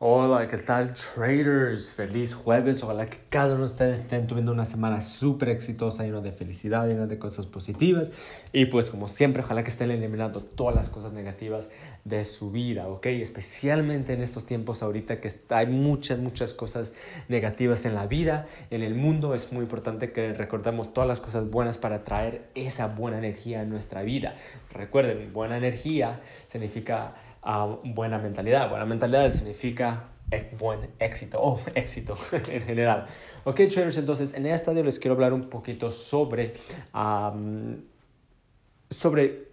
Hola, ¿qué tal traders? Feliz jueves. Ojalá que cada uno de ustedes estén teniendo una semana súper exitosa, llena de felicidad, llena de cosas positivas. Y pues como siempre, ojalá que estén eliminando todas las cosas negativas de su vida, ¿ok? Especialmente en estos tiempos ahorita que hay muchas, muchas cosas negativas en la vida, en el mundo. Es muy importante que recordemos todas las cosas buenas para traer esa buena energía a nuestra vida. Recuerden, buena energía significa buena mentalidad. Buena mentalidad significa buen éxito o éxito en general. Ok, traders, entonces en esta video les quiero hablar un poquito sobre sobre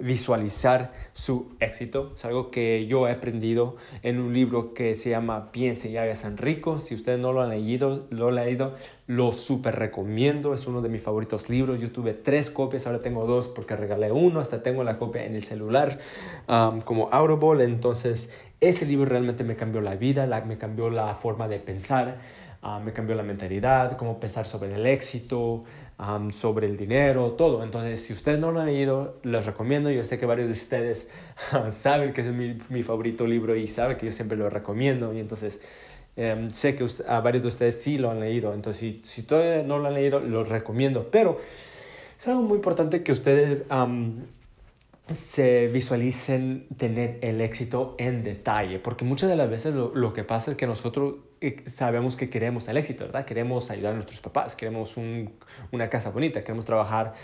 visualizar su éxito. Es algo que yo he aprendido en un libro que se llama Piense y hágase rico. Si ustedes no lo han leído, lo, leído, lo súper recomiendo. Es uno de mis favoritos libros. Yo tuve tres copias, ahora tengo dos porque regalé uno. Hasta tengo la copia en el celular como Audible. Entonces, ese libro realmente me cambió la vida, me cambió la forma de pensar. Me cambió la mentalidad, cómo pensar sobre el éxito, sobre el dinero, todo. Entonces, si ustedes no lo han leído, les recomiendo. Yo sé que varios de ustedes saben que es mi, favorito libro y saben que yo siempre lo recomiendo. Y entonces, em, sé que a varios de ustedes sí lo han leído. Entonces, si, si todavía no lo han leído, lo recomiendo. Pero es algo muy importante que ustedes se visualicen tener el éxito en detalle, porque muchas de las veces lo, que pasa es que nosotros sabemos que queremos el éxito, ¿verdad? Queremos ayudar a nuestros papás, queremos una casa bonita, queremos trabajar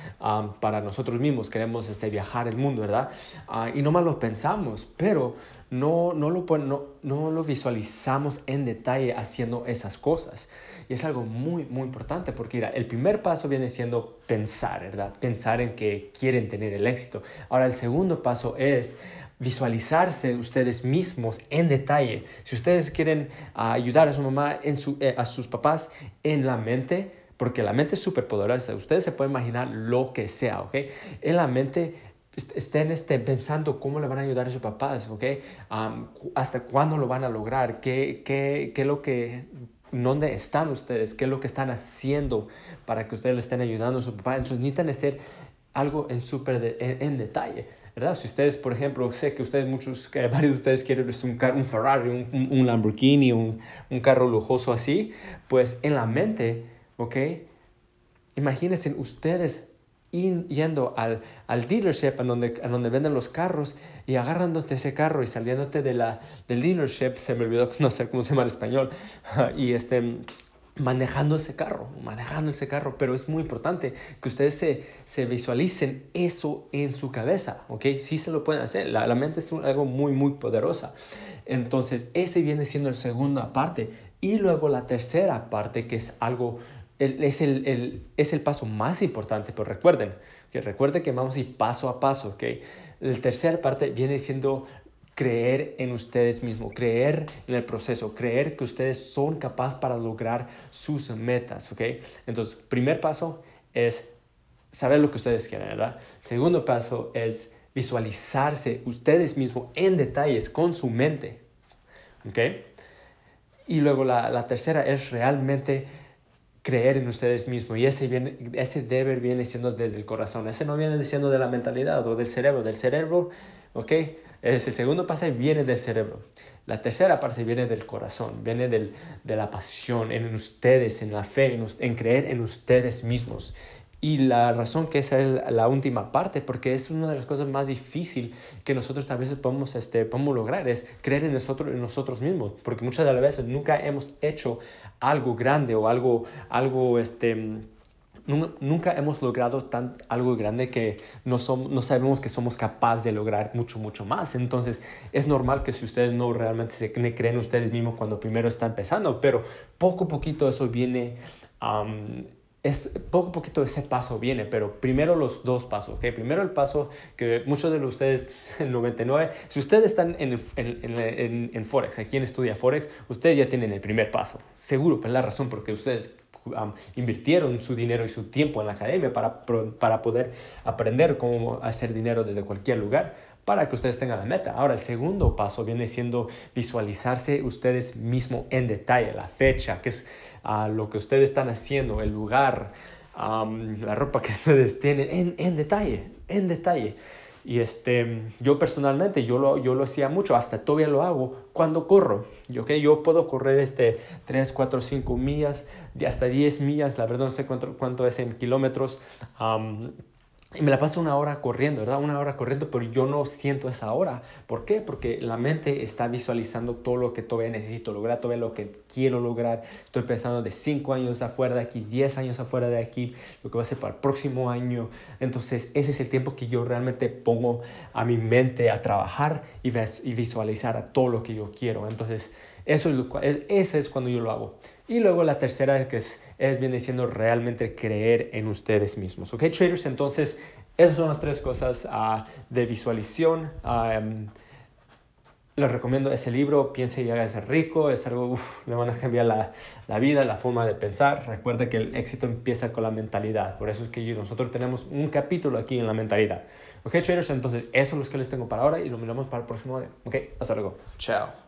para nosotros mismos, queremos este, viajar el mundo, ¿verdad? Uh, y nomás lo pensamos, pero no, no, lo, no, no lo visualizamos en detalle haciendo esas cosas. Y es algo muy, muy importante porque mira, el primer paso viene siendo pensar, ¿verdad? Pensar en que quieren tener el éxito. Ahora, el segundo paso es visualizarse ustedes mismos en detalle. Si ustedes quieren ah, ayudar a su mamá, en su, eh, a sus papás en la mente, porque la mente es súper poderosa, ustedes se pueden imaginar lo que sea, ¿ok? En la mente estén, estén pensando cómo le van a ayudar a sus papás, ¿ok? hasta cuándo lo van a lograr, qué, qué, qué es lo que, dónde están ustedes, qué es lo que están haciendo para que ustedes le estén ayudando a su papá. Entonces necesitan hacer algo en súper en detalle. ¿Verdad? Si ustedes, por ejemplo, sé que ustedes, muchos, que varios de ustedes quieren un, un Ferrari, un, un Lamborghini, un, un, carro lujoso así, pues en la mente, ¿ok? Imagínense ustedes yendo al, al dealership, a donde, a donde venden los carros, y agarrándote ese carro y saliéndote de la, del dealership, se me olvidó, no sé cómo se llama en español, y este manejando ese carro, manejando ese carro, pero es muy importante que ustedes se, se visualicen eso en su cabeza, ¿ok? Sí se lo pueden hacer, la, la mente es algo muy, muy poderosa. Entonces, ese viene siendo la segunda parte. Y luego la tercera parte, que es algo, es, el, el, es el paso más importante, pero recuerden, que recuerden que vamos a ir paso a paso, ¿ok? La tercera parte viene siendo creer en ustedes mismos, creer en el proceso, creer que ustedes son capaces para lograr sus metas, ¿ok? Entonces, primer paso es saber lo que ustedes quieren, ¿verdad? Segundo paso es visualizarse ustedes mismos en detalles con su mente, ¿ok? Y luego la, la tercera es realmente creer en ustedes mismos y ese, viene, ese deber viene siendo desde el corazón, ese no viene siendo de la mentalidad o del cerebro, del cerebro, ¿ok? Ese segundo paso viene del cerebro. La tercera parte viene del corazón, viene del, de la pasión en ustedes, en la fe, en, en, creer en ustedes mismos. Y la razón que esa es la última parte, porque es una de las cosas más difíciles que nosotros tal vez podemos, este, podemos lograr, es creer en nosotros, en nosotros mismos, porque muchas de las veces nunca hemos hecho algo grande o algo, algo este, nunca hemos logrado tan, algo grande que no, no sabemos que somos capaces de lograr mucho, mucho más. Entonces, es normal que si ustedes no realmente se creen ustedes mismos cuando primero están empezando, pero poco a poquito eso viene... es poco a poco ese paso viene, pero primero los dos pasos, ¿ok? Primero el paso que muchos de ustedes, el 99, si ustedes están en, en, en, en, Forex, aquí en Estudia Forex, ustedes ya tienen el primer paso, seguro, por la razón porque ustedes invirtieron su dinero y su tiempo en la academia para, para poder aprender cómo hacer dinero desde cualquier lugar para que ustedes tengan la meta. Ahora, el segundo paso viene siendo visualizarse ustedes mismos en detalle, la fecha, que es uh, lo que ustedes están haciendo, el lugar, la ropa que ustedes tienen, en, en detalle, en detalle. Y este, yo personalmente, yo lo, yo lo hacía mucho, hasta todavía lo hago cuando corro. Yo, okay, yo puedo correr este 3, 4, 5 millas, hasta 10 millas, la verdad no sé cuánto, cuánto es en kilómetros. Y me la paso una hora corriendo, ¿verdad? Una hora corriendo, pero yo no siento esa hora. ¿Por qué? Porque la mente está visualizando todo lo que todavía necesito lograr, todo lo que quiero lograr. Estoy pensando de 5 años afuera de aquí, 10 años afuera de aquí, lo que va a ser para el próximo año. Entonces, ese es el tiempo que yo realmente pongo a mi mente a trabajar y, visualizar a todo lo que yo quiero. Entonces, eso es, lo, ese es cuando yo lo hago. Y luego la tercera que es, es viene siendo realmente creer en ustedes mismos. ¿Ok, traders? Entonces, esas son las tres cosas uh, de visualización. Um, les recomiendo ese libro, Piense y hágase rico, es algo, uff, le van a cambiar la, la, vida, la forma de pensar. Recuerda que el éxito empieza con la mentalidad, por eso es que nosotros tenemos un capítulo aquí en la mentalidad. Ok, traders, entonces eso es lo que les tengo para ahora y lo miramos para el próximo día. Ok, hasta luego. Chao.